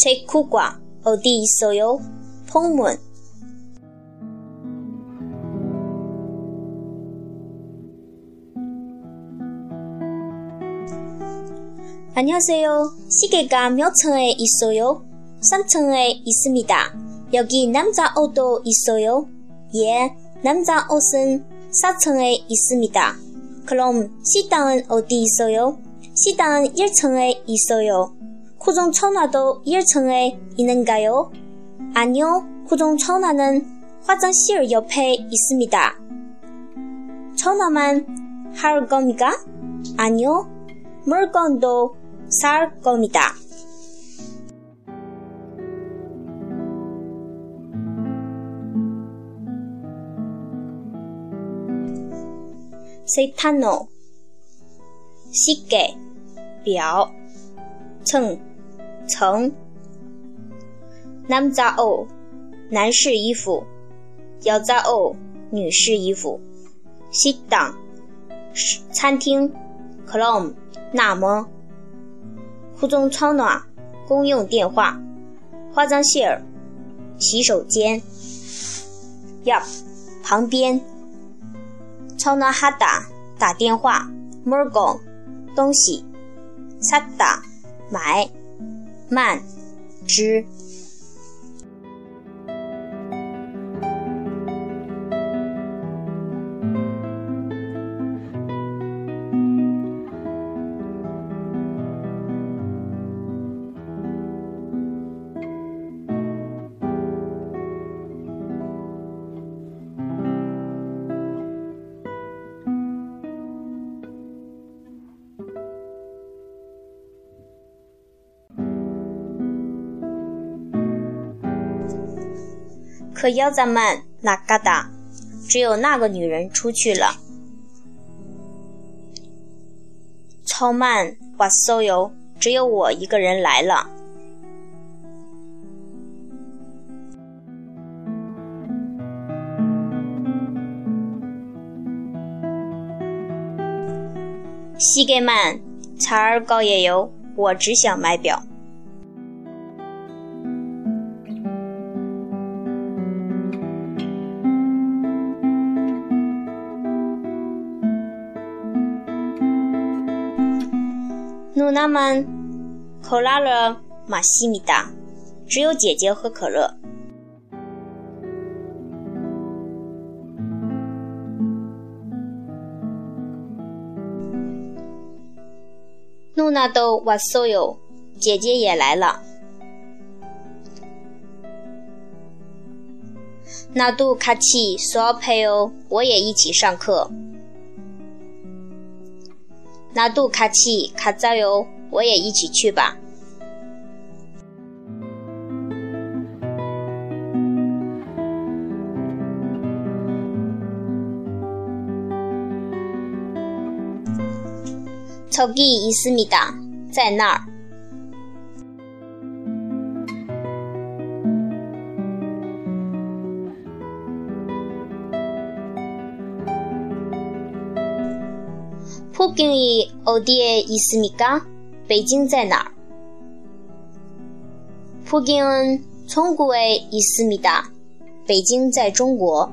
체크과 어디 있어요? 폭문. 안녕하세요. 시계가 몇 층에 있어요? 3층에 있습니다. 여기 남자 옷도 있어요? 예, 남자 옷은 4층에 있습니다. 그럼 식당은 어디 있어요? 식당은 1층에 있어요. 고정 천화도 1층에 있는가요? 아니요, 고정 천화는 화장실 옆에 있습니다. 천화만 할 겁니까? 아니요, 물건도 살 겁니다. 세타노 시계 表称称 남자옷 男士衣服 여자옷 女士衣服 식당 餐厅 그럼 那么 후종천화 公用电话 화장실 洗手间 옆 旁边 전화하다 打电话 물건 东西 샀다 买慢之。可要咱们那嘎达，只有那个女人出去了。超慢哇搜游，只有我一个人来了。西给曼查尔高也有，我只想买表。nuna man 米达只有姐姐喝可乐 nuna do 姐姐也来了 nadu katsi 我也一起上课나도 같이 가자요. 我也一起去吧。 저기 있습니다. 在那儿。 폭경이 어디에 있습니까? 베이징 在哪儿? 폭경은 중국에 있습니다. 北京在中国。